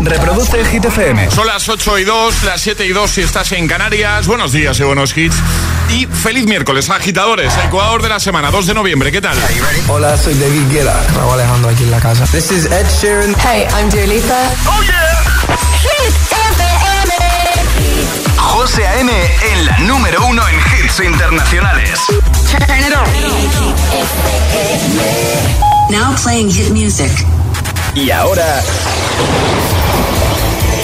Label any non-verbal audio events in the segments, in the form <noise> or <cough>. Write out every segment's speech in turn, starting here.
Reproduce Hit FM. Son las 8 y 2, las 7 y 2 si estás en Canarias. Buenos días y buenos hits. Y feliz miércoles, agitadores. Ecuador de la semana, 2 de noviembre. ¿Qué tal? Hola, soy David Guetta. Raúl Alejandro aquí en la casa. This is Ed Sheeran. Hey, I'm Dua Lipa. ¡Oh, yeah! Hit FM. José A.M. en la número uno en hits internacionales. Turn it on. Now playing hit music. Y ahora...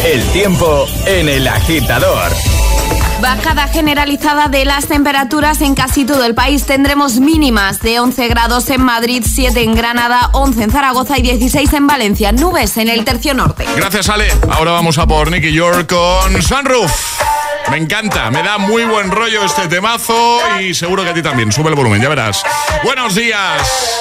El tiempo en el agitador. Bajada generalizada de las temperaturas en casi todo el país. Tendremos mínimas de 11 grados en Madrid, 7 en Granada, 11 en Zaragoza y 16 en Valencia. Nubes en el tercio norte. Gracias, Ale. Ahora vamos a por Nicky York con Sunroof. Me encanta, me da muy buen rollo este temazo y seguro que a ti también. Sube el volumen, ya verás. Buenos días.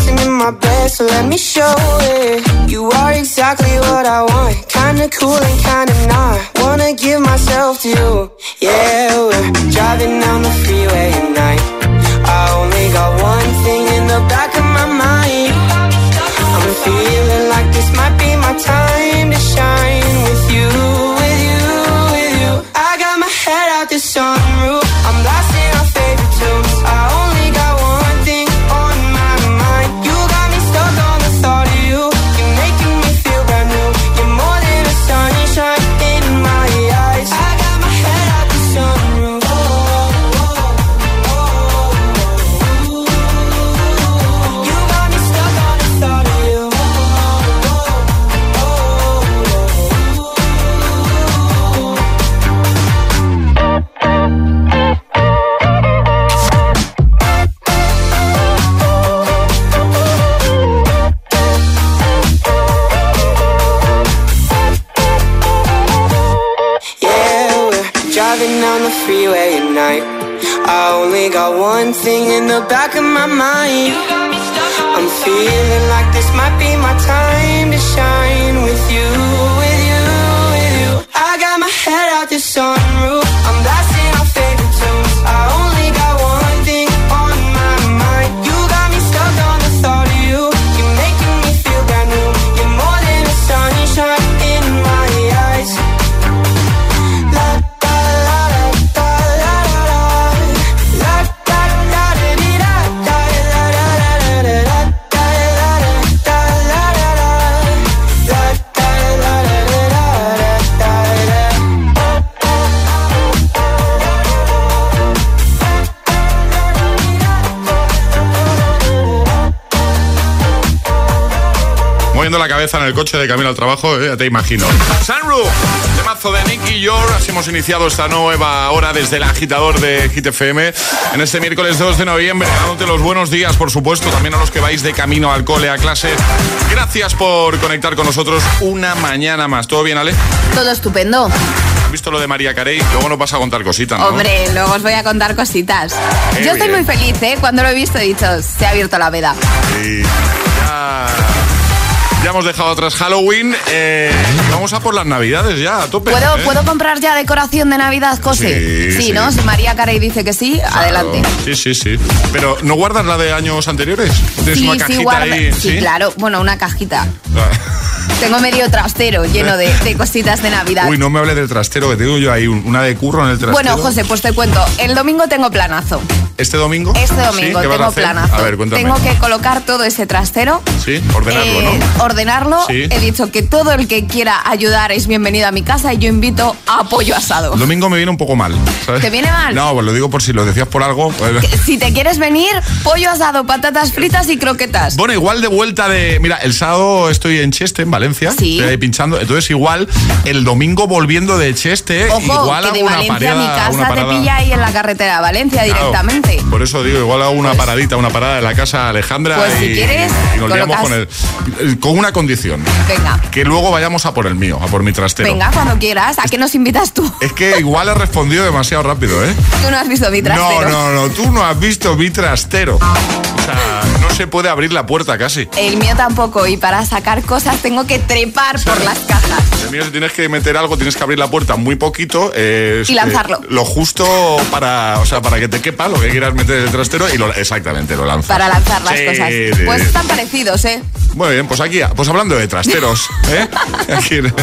in my bed, so let me show it. You are exactly what I want. Kinda cool and kinda not. Wanna give myself to you. Yeah, we're driving down the freeway at night. I only got one thing in the back of my mind. I'm feeling like this might be my time to shine with you, with you, with you. I got my head out the sunroof. I'm blasting cabeza en el coche de camino al trabajo, eh, ya te imagino. Sunroof, temazo de Nicky York. Así hemos iniciado esta nueva hora desde el agitador de Hit FM en este miércoles 2 de noviembre. Dándote los buenos días, por supuesto, también a los que vais de camino al cole, a clase. Gracias por conectar con nosotros una mañana más. ¿Todo bien, Ale? Todo estupendo. ¿Has visto lo de María Carey? Luego nos vas a contar cositas, ¿no? Hombre, luego os voy a contar cositas. Qué Yo estoy bien. muy feliz, ¿eh? Cuando lo he visto he dicho, se ha abierto la veda. Sí, ya, ya hemos dejado atrás Halloween. eh, vamos a por las navidades ya, a tope. ¿Puedo, ¿eh? ¿Puedo comprar ya decoración de Navidad, José? Sí, sí. ¿no? Si María Carey dice que sí, Claro. adelante. Sí, sí, sí. Pero ¿no guardas la de años anteriores? ¿Tienes Sí, una sí, cajita guarda- ahí? sí, claro. Bueno, una cajita. Ah. Tengo medio trastero lleno de, de cositas de Navidad. Uy, no me hable del trastero, que tengo yo ahí un- una de curro en el trastero. bueno, José, pues te cuento. El domingo tengo planazo. ¿Este domingo? Este ¿Sí? domingo ¿Qué vas a tengo hacer? planazo. A ver, cuéntame. Tengo que colocar todo ese trastero. Sí, ordenarlo, eh, ¿no? Ordenarlo. Sí. He dicho que todo el que quiera ayudar es bienvenido a mi casa y yo invito a pollo asado. El domingo me viene un poco mal, ¿sabes? ¿Te viene mal? No, pues lo digo por si lo decías por algo. pues- Si te quieres venir, pollo asado, patatas fritas y croquetas. Bueno, igual de vuelta de. Mira, el sábado estoy en Cheste, en Valencia. Sí. Estoy ahí pinchando. Entonces, igual el domingo volviendo de Cheste, Ojo, igual que hago de una Valencia pareada, a mi una casa te pilla ahí en la carretera de Valencia Claro. directamente. Tarde. Por eso digo, igual hago una paradita, una parada en la casa Alejandra Pues si y, quieres, y nos liamos colocas- con el. Con una condición. Venga. Que luego vayamos a por el mío, a por mi trastero. Venga, cuando quieras. ¿A qué nos invitas tú? Es que igual he respondido demasiado rápido, ¿eh? Tú no has visto mi trastero. No, no, no, tú no has visto mi trastero. O sea, no se puede abrir la puerta casi. El mío tampoco. Y para sacar cosas tengo que trepar por las cajas. El mío, si tienes que meter algo, tienes que abrir la puerta muy poquito. eh, Y lanzarlo. eh, lo justo para, o sea, para que te quepa lo que quieras meter en el trastero y lo, exactamente lo lanzas. Para lanzar las Sí, cosas. sí, Pues sí. están parecidos, ¿eh? Muy bien, pues aquí, pues hablando de trasteros, <laughs> ¿eh? Aquí en el,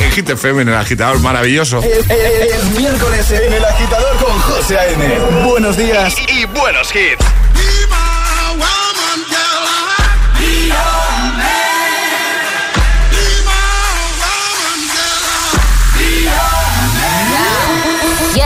en Hit FM, en el agitador maravilloso. Es miércoles en el agitador con José A.M. Buenos días y, y buenos hits.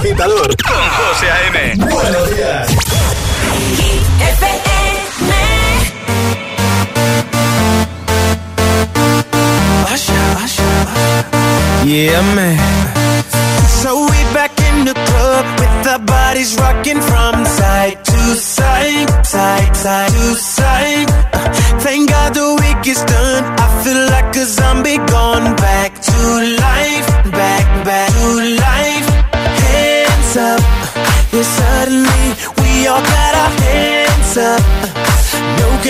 Agitador con José A.M. Buenos días. Yeah, man. So we back in the club with our bodies rocking from side to side, side, side to side. Uh, Thank God the week is done. I feel like a zombie gone back to life,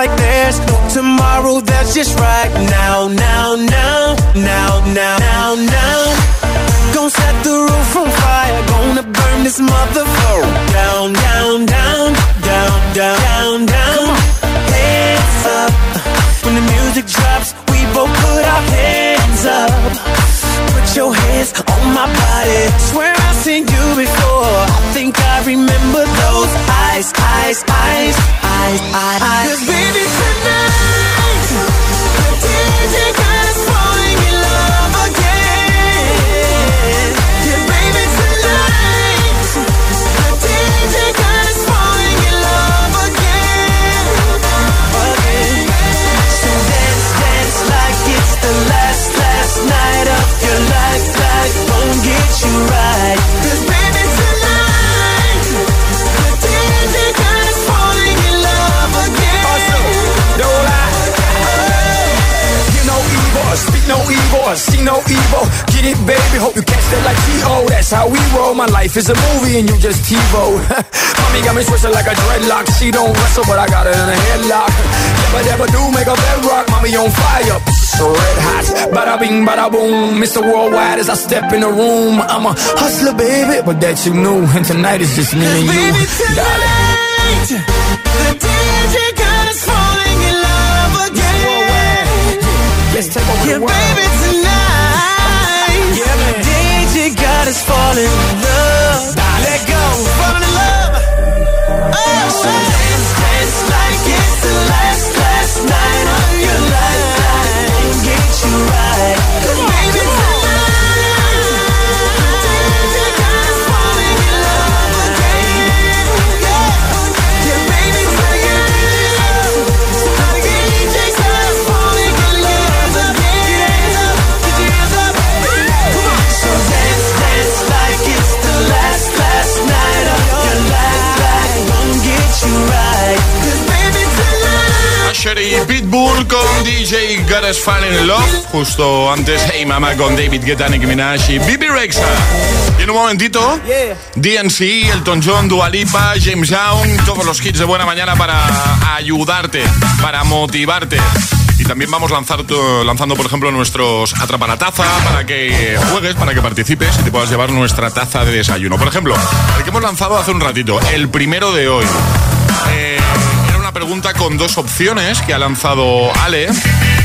like tomorrow. That's just right now, now, now, now, now, now, now. Gonna set the roof on fire. Gonna burn this down, down, down, down, down, down, down. Hands up when the music drops both put our hands up. Put your hands on my body. Swear I've seen you before. I think I remember those eyes, eyes, eyes, eyes, eyes. eyes. Cause baby tonight, evil. Get it, baby, hope you catch that like T.O. That's how we roll. My life is a movie and you just TiVo. <laughs> Mommy got me twisted like a dreadlock. She don't wrestle, but I got her in a headlock. Never, never do make a bedrock. Mommy on fire, red hot. Bada bing, bada boom. Mr. Worldwide as I step in the room. I'm a hustler, baby, but that you knew. And tonight is just me and you, Baby tonight, the DJ got us falling in love again. Let's take over Yeah, the world. baby tonight, Yeah, man. the Got us falling in love. Let go, falling in love. Oh, so dance, dance like it's the last, last night of your. Life Usher y Pitbull con DJ Got Us in Love. Justo antes, Hey Mama con David Guetta, Nicki Minaj y Bibi Rexa. Y en un momentito, DNC, Elton John, Dua Lipa, James Young, todos los hits de buena mañana para ayudarte, para motivarte. Y también vamos lanzar, lanzando, por ejemplo, nuestros Atrapa la Taza para que juegues, para que participes y te puedas llevar nuestra taza de desayuno. Por ejemplo, el que hemos lanzado hace un ratito, el primero de hoy. Eh, pregunta con dos opciones que ha lanzado Ale.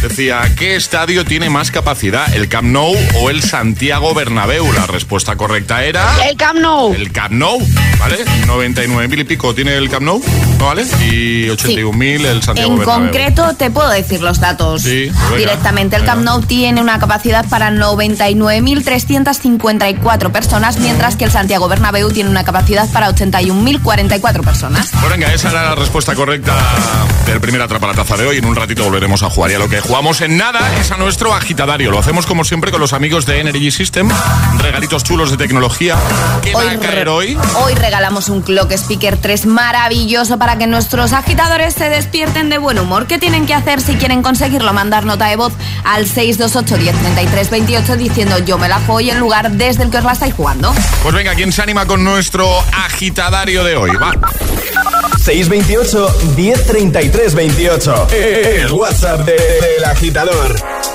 Decía, ¿qué estadio tiene más capacidad, el Camp Nou o el Santiago Bernabéu? La respuesta correcta era... El Camp Nou. El Camp Nou, ¿vale? 99.000 y pico tiene el Camp Nou, ¿no vale? Y 81.000 el Santiago En Bernabéu. concreto, te puedo decir los datos Sí, pues venga, directamente. El Camp. Nou tiene una capacidad para 99.354 personas, mientras que el Santiago Bernabéu tiene una capacidad para 81.044 personas. Pues venga, esa era la respuesta correcta del primer Atrapa la Taza de hoy. En un ratito volveremos a jugar. Y a lo que jugamos en nada es a nuestro agitadario. Lo hacemos como siempre con los amigos de Energy System. Regalitos chulos de tecnología. ¿Qué va a caer hoy? hoy regalamos un Clock Speaker 3 maravilloso para que nuestros agitadores se despierten de buen humor. ¿Qué tienen que hacer si quieren conseguirlo? Mandar nota de voz al 628 1033 28 diciendo yo me la juego y el lugar desde el que os la estáis jugando. Pues venga, ¿quién se anima con nuestro agitadario de hoy? Va. 628 1033 28. El WhatsApp de- agitador.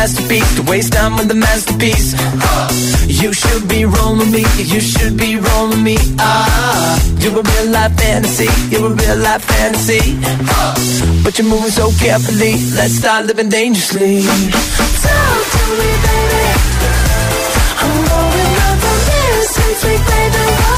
Masterpiece, to waste time with the masterpiece. You should be rolling me, you should be rolling me. Ah, you're a real life fantasy, you're a real life fantasy. But you're moving so carefully, let's start living dangerously. Talk to me, baby. I'm going up from here since we played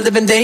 living day.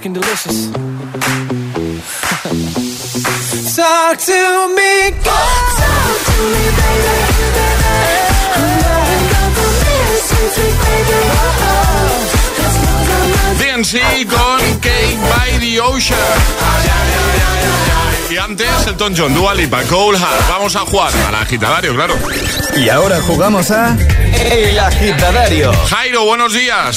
Fucking delicious. <laughs> Talk to me, Talk to me, baby. DNC con Cake by the Ocean. Y antes, Elton John, Dua Lipa, Cole Hart. Vamos a jugar al agitadario, claro. Y ahora jugamos a El Agitadario. Jairo, buenos días.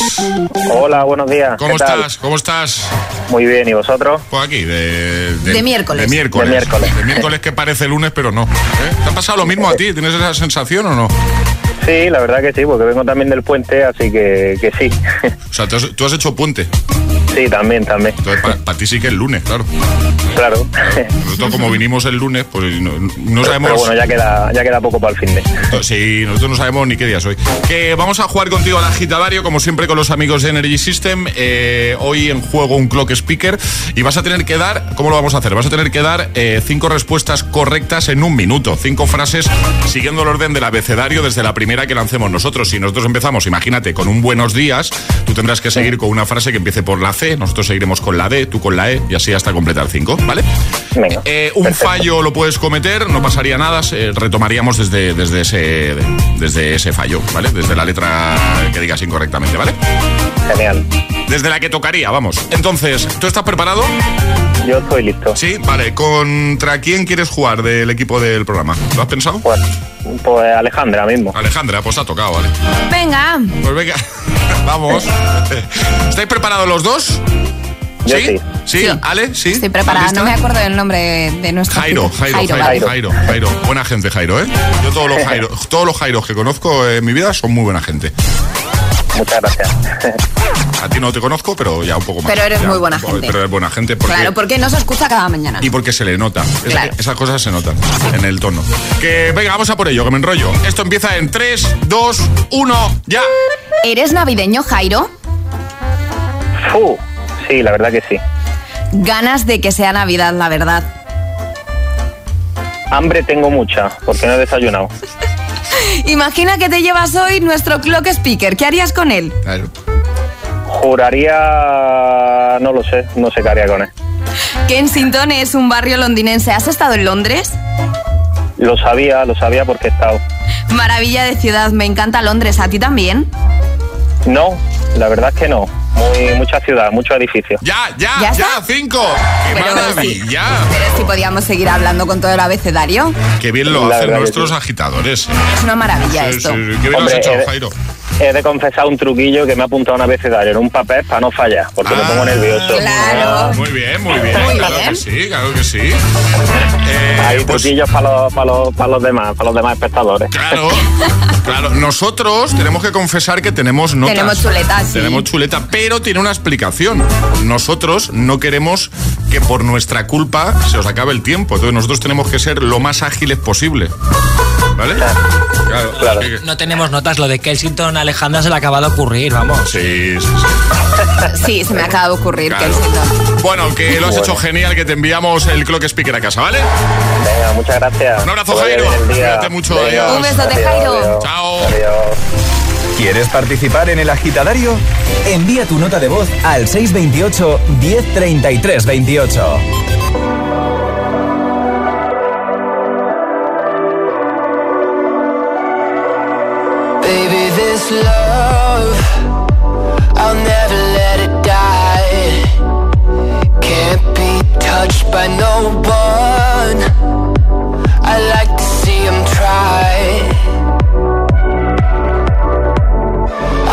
Hola, buenos días. ¿Cómo ¿Qué tal? estás? ¿Cómo estás? Muy bien, ¿y vosotros? Pues aquí, de, De miércoles. De miércoles. De miércoles. De miércoles que parece lunes, pero no. ¿Eh? ¿Te ha pasado lo mismo a ti? ¿Tienes esa sensación o no? Sí, la verdad que sí, porque vengo también del puente, así que, que sí. O sea, tú has, tú has hecho puente. Sí, también, también. Entonces, para ti sí que es lunes, claro. Claro. Nosotros, como vinimos el lunes, pues no, no sabemos. Pero bueno, ya queda, ya queda poco para el fin de. Sí, nosotros no sabemos ni qué día es hoy. Que vamos a jugar contigo al agitadario, como siempre, con los amigos de Energy System. Eh, hoy en juego un clock speaker. Y vas a tener que dar. ¿Cómo lo vamos a hacer? Vas a tener que dar eh, cinco respuestas correctas en un minuto. Cinco frases siguiendo el orden del abecedario desde la primera que lancemos nosotros. Si nosotros empezamos, imagínate, con un buenos días, tú tendrás que seguir con una frase que empiece por la C C, nosotros seguiremos con la D, tú con la E y así hasta completar cinco, ¿vale? Venga. Eh, un perfecto. fallo lo puedes cometer, no pasaría nada, retomaríamos desde, desde, ese, desde ese fallo, ¿vale? Desde la letra que digas incorrectamente, ¿vale? Genial. Desde la que tocaría, vamos. Entonces, ¿tú estás preparado? Yo estoy listo. Sí, vale. ¿Contra quién quieres jugar del equipo del programa? ¿Lo has pensado? Pues, pues Alejandra mismo. Alejandra, pues ha tocado, ¿vale? Venga. Pues venga, <laughs> vamos. ¿Estáis preparados los dos? Yo ¿Sí? sí. ¿Sí? Sí. ¿Ale? ¿Sí? Estoy preparada. ¿Lista? No me acuerdo del nombre de nuestro Jairo, Jairo, Jairo, Jairo, Jairo. Jairo, Jairo. Buena gente, Jairo, ¿eh? Yo todos los Jairo, todos los Jairos que conozco en mi vida son muy buena gente. Muchas gracias. A ti no te conozco, pero ya un poco más. Pero eres Ya, muy buena gente. Pero eres buena gente porque... Claro, porque nos escucha cada mañana. Y porque se le nota. Esas cosas se notan en el tono. Que venga, vamos a por ello, que me enrollo. Esto empieza en 3, 2, 1, ya. ¿Eres navideño, Jairo? Fu, sí, la verdad que sí. Ganas de que sea Navidad, la verdad. Hambre tengo mucha, porque no he desayunado. Imagina que te llevas hoy nuestro clock speaker. ¿Qué harías con él? Claro. Juraría... No lo sé, no sé qué haría con él. Kensington es un barrio londinense. ¿Has estado en Londres? Lo sabía, lo sabía porque he estado. Maravilla de ciudad. Me encanta Londres. ¿A ti también? No, la verdad es que no. Muy, mucha ciudad, muchos edificios. Ya, ya, ¿Ya cinco. ¡Qué Pero maravilla! Pero si podíamos seguir hablando con todo el abecedario. Qué bien lo La hacen nuestros agitadores. Es una maravilla Sí, esto. sí, Qué bien lo has hecho, eh, Jairo. He de confesar un truquillo que me ha apuntado un abecedario en un papel para no fallar, porque me Ah, pongo nervioso. Claro. Muy bien, muy bien. Muy claro bien. que sí, claro que sí. Eh, Hay pues, truquillos para los, para, los, para los demás, para los demás espectadores. Claro, claro. Nosotros tenemos que confesar que tenemos notas. Tenemos chuleta, sí. Tenemos chuleta, pero tiene una explicación. Nosotros no queremos que por nuestra culpa se os acabe el tiempo. Entonces nosotros tenemos que ser lo más ágiles posible. ¿Vale? Claro. Claro. No tenemos notas, lo de Kensington Alejandra se le acaba de ocurrir, vamos. Sí, sí, sí. <laughs> Sí, se me acaba de ocurrir. Claro. Kensington. Bueno, que lo has hecho genial, que te enviamos el clock speaker a casa, ¿vale? Venga, muchas gracias. Un abrazo, Que Jairo. Cuídate mucho, Venga, adiós. Un besote, Jairo. adiós. Chao. Adiós. ¿Quieres participar en el agitadario? Envía tu nota de voz al 628 1033 28. This love, I'll never let it die. Can't be touched by no one. I like to see him try.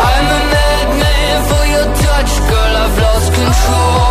I'm a madman for your touch, girl. I've lost control.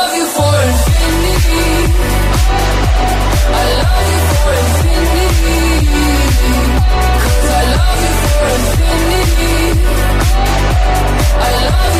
love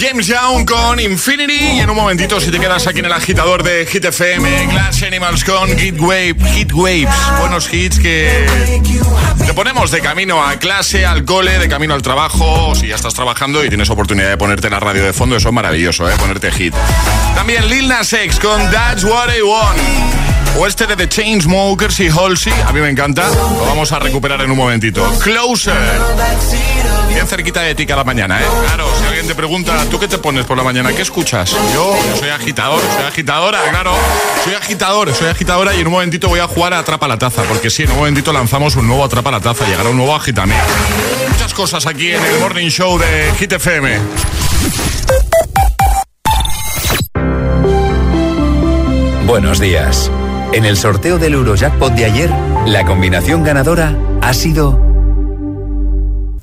James Young con Infinity y en un momentito si te quedas aquí en el agitador de Hit FM, Glass Animals con Hit Wave, Hit Waves, buenos hits que te ponemos de camino a clase, al cole, de camino al trabajo, si ya estás trabajando y tienes oportunidad de ponerte la radio de fondo, eso es maravilloso, ¿eh? ponerte hit. También Lil Nas X con That's What I Want. O este de The Chainsmokers y Halsey, a mí me encanta. Lo vamos a recuperar en un momentito. Closer. Bien cerquita de ti cada mañana, ¿eh? Claro, si alguien te pregunta, ¿tú qué te pones por la mañana? ¿Qué escuchas? Yo, soy agitador, soy agitadora, claro. Soy agitador, soy agitadora y en un momentito voy a jugar a Atrapa la Taza. Porque sí, en un momentito lanzamos un nuevo Atrapa la Taza. Llegará un nuevo Agitamea. Muchas cosas aquí en el Morning Show de Hit. Buenos días. En el sorteo del Eurojackpot de ayer, la combinación ganadora ha sido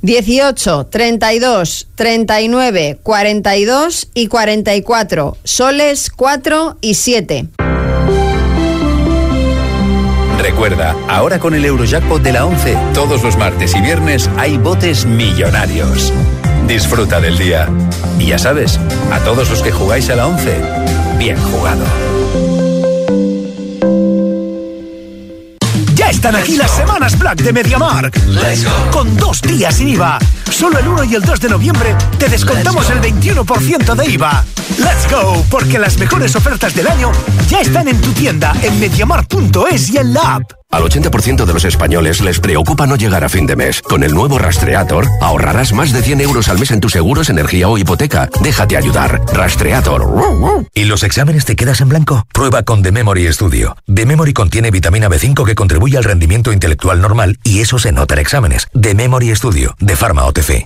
18, 32, 39, 42 y 44. Soles 4 y 7. Recuerda, ahora con el Eurojackpot de la 11, todos los martes y viernes hay botes millonarios. Disfruta del día. Y ya sabes, a todos los que jugáis a la 11, bien jugado. Ya están aquí las semanas Black de MediaMark. Con dos días sin IVA. Solo el 1 y el 2 de noviembre te descontamos el 21% de IVA. ¡Let's go! Porque las mejores ofertas del año ya están en tu tienda en MediaMark.es y en la app. Al 80% de los españoles les preocupa no llegar a fin de mes. Con el nuevo Rastreator ahorrarás más de 100 euros al mes en tus seguros, energía o hipoteca. Déjate ayudar. Rastreator. ¿Y los exámenes te quedas en blanco? Prueba con The Memory Studio. The Memory contiene vitamina B5 que contribuye al rendimiento intelectual normal y eso se nota en exámenes. The Memory Studio, de Pharma OTC.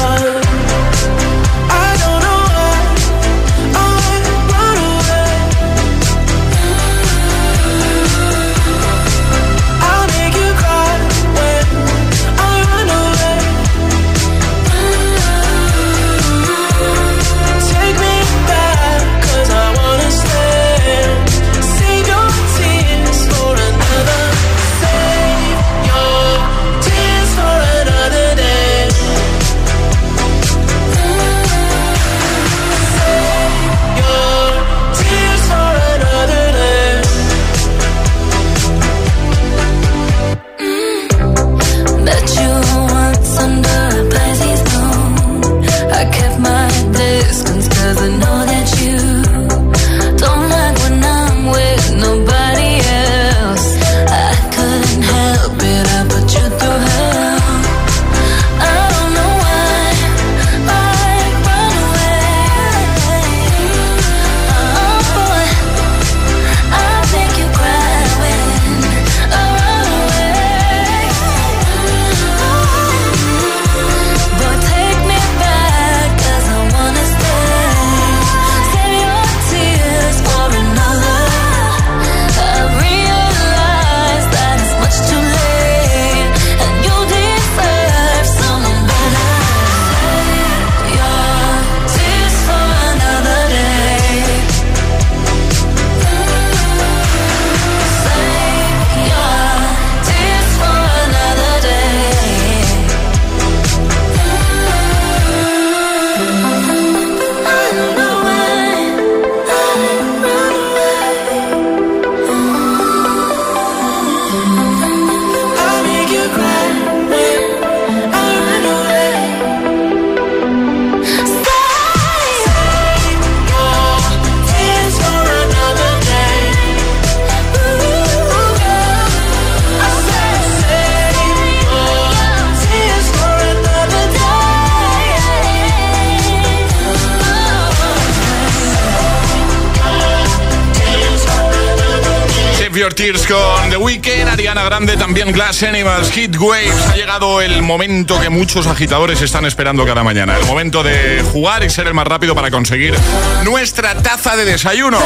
Glass Animals, Heat Waves. Ha llegado el momento que muchos agitadores están esperando cada mañana. El momento de jugar y ser el más rápido para conseguir nuestra taza de desayuno.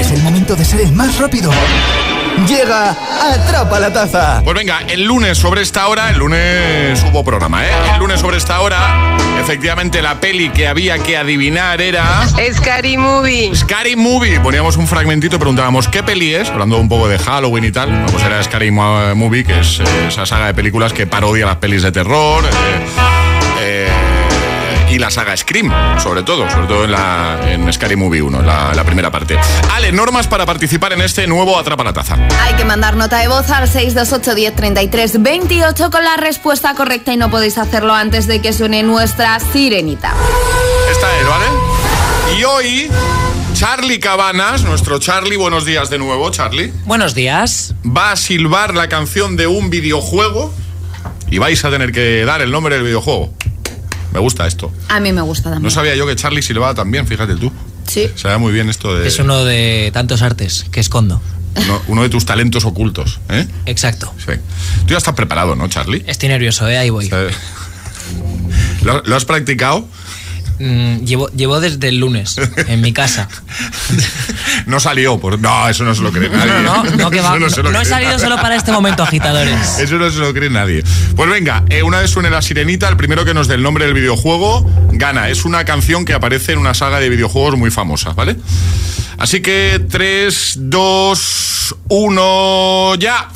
Es el momento de ser el más rápido. Llega Atrapa la Taza. Pues venga, el lunes sobre esta hora, el lunes hubo programa, ¿eh? El lunes sobre esta hora, efectivamente la peli que había que adivinar era... Scary Movie. Scary Movie. Poníamos un fragmentito y preguntábamos qué peli es, hablando un poco de Halloween y tal. Pues era Scary Movie, que es eh, esa saga de películas que parodia las pelis de terror. eh, eh, y la saga Scream, sobre todo, sobre todo en, la, en Scary Movie 1, la, la primera parte. Ale, normas para participar en este nuevo Atrapa la Taza. Hay que mandar nota de voz al 628 10 33 28 con la respuesta correcta y no podéis hacerlo antes de que suene nuestra sirenita. Esta es, ¿vale? Y hoy, Charlie Cabanas, nuestro Charlie, buenos días de nuevo, Charlie. Buenos días. Va a silbar la canción de un videojuego y vais a tener que dar el nombre del videojuego. Me gusta esto. A mí me gusta también. No sabía yo que Charlie silbaba también, fíjate tú. Sí. Se ve muy bien esto de Es uno de tantos artes que escondo. uno, uno de tus talentos ocultos. ¿eh? Exacto. Sí. Tú ya estás preparado, ¿no, Charlie? Estoy nervioso, ¿eh? Ahí voy. ¿Lo, lo has practicado? Mm, llevo, llevo desde el lunes en mi casa. <laughs> No salió. Por... No, eso no se lo cree nadie. No, no, no, que va. No he salido solo para este momento, agitadores. <laughs> Eso no se lo cree nadie. Pues venga, eh, una vez suene la sirenita, el primero que nos dé el nombre del videojuego gana. Es una canción que aparece en una saga de videojuegos muy famosa, ¿vale? Así que 3, 2, 1, ya.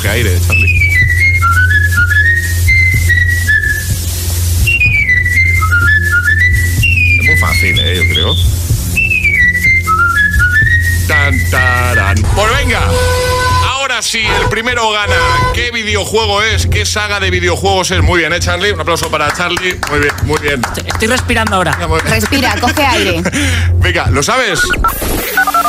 Coge aire, Charlie. Es muy fácil, ¿eh? Yo creo. Tan, tarán. Pues venga. Ahora sí, el primero gana. ¿Qué videojuego es? ¿Qué saga de videojuegos es? Muy bien, ¿eh, Charlie? Un aplauso para Charlie. Muy bien, muy bien. Estoy respirando ahora. Respira, coge aire. <laughs> Venga, ¿lo sabes?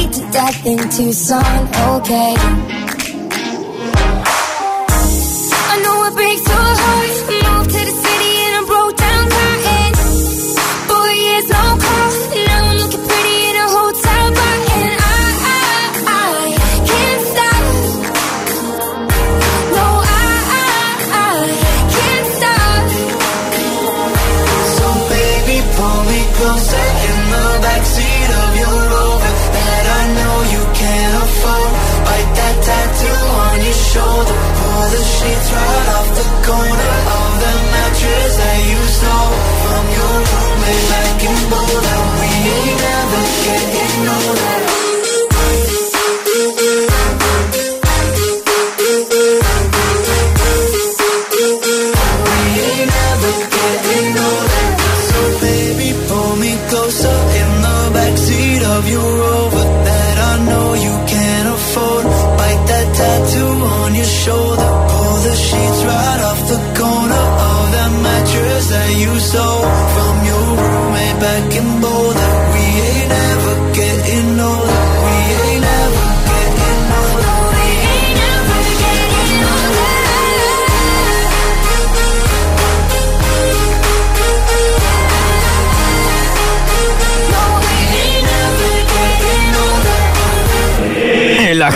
beat to death in Tucson. Okay.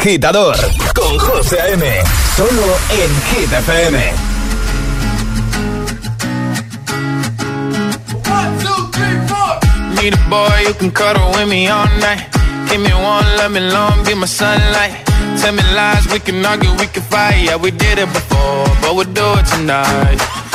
Agitador con José A.M. Solo en Hit FM. Need a boy who can cuddle with me all night. Give me one, let me long, be my sunlight. Tell me lies, we can argue, we can fight. Yeah, we did it before, but we'll do it tonight.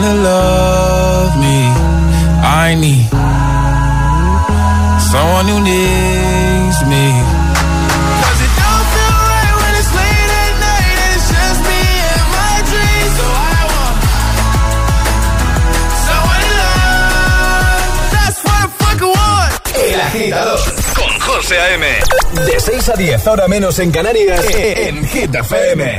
someone to love me. I need someone who needs me. 'Cause it don't feel right when it's late at night and it's just me and my dreams. So I want someone to love. That's what I fucking want. El agitador con José A.M. De 6 a 10, ahora menos en Canarias, en Hit FM.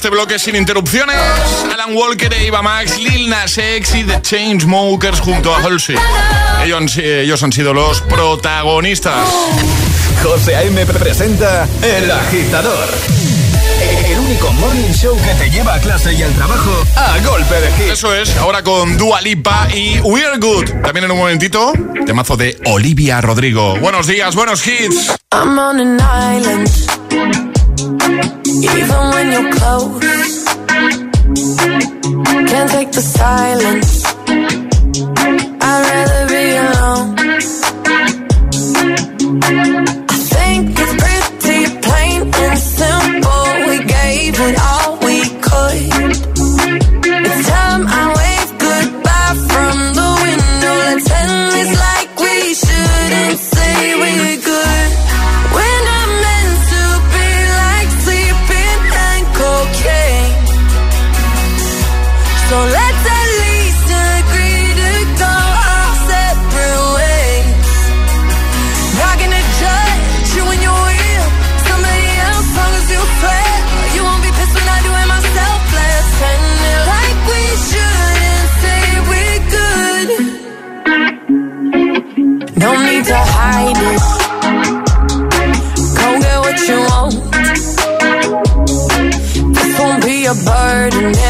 este bloque sin interrupciones. Alan Walker e Iba Max, Lil Nas X y The Chainsmokers junto a Halsey. Ellos, ellos han sido los protagonistas. José Aime presenta El Agitador. El único morning show que te lleva a clase y al trabajo a golpe de hit. Eso es, ahora con Dua Lipa y We're Good. También en un momentito, temazo de Olivia Rodrigo. Buenos días, buenos hits. I'm on an island. even when you're close. Can't take the silence. I'd rather be alone. I think it's pretty plain and simple. We gave it all. murder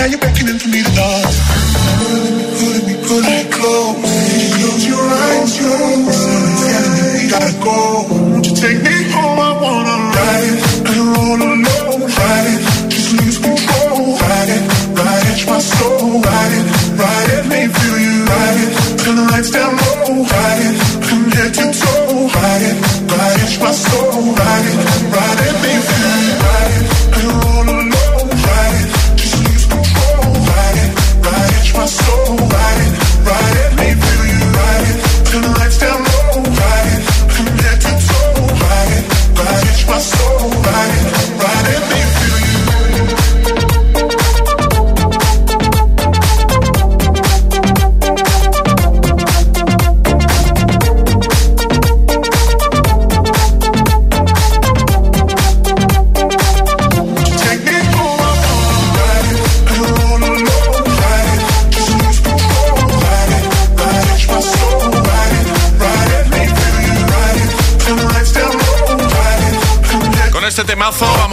Now you're beckoning for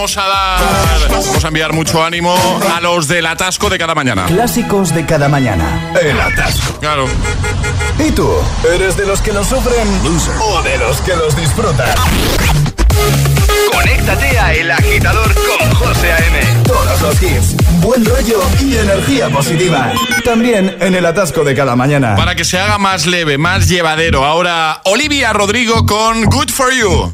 vamos a dar, vamos a enviar mucho ánimo a los del atasco de cada mañana. Clásicos de cada mañana. El atasco. Claro. ¿Y tú? ¿Eres de los que lo sufren o de los que los disfrutan? Conéctate a El Agitador con José A.M. Todos los hits, buen rollo y energía positiva. También en el atasco de cada mañana. Para que se haga más leve, más llevadero. Ahora Olivia Rodrigo con Good For You.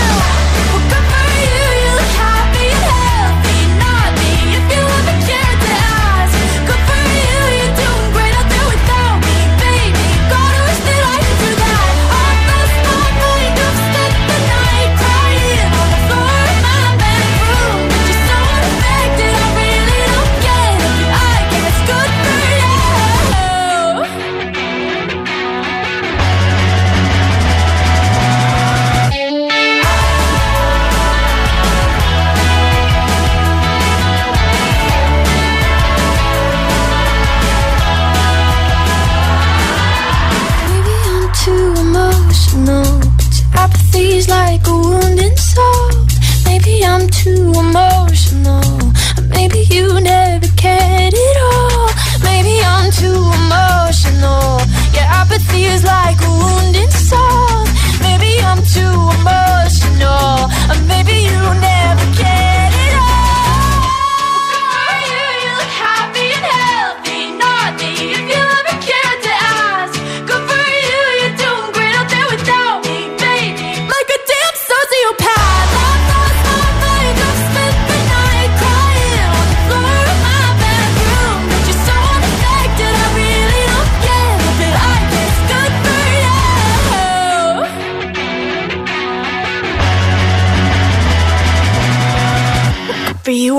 Apathy is like a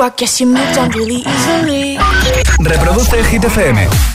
I guess you on really easily. Reproduce FM.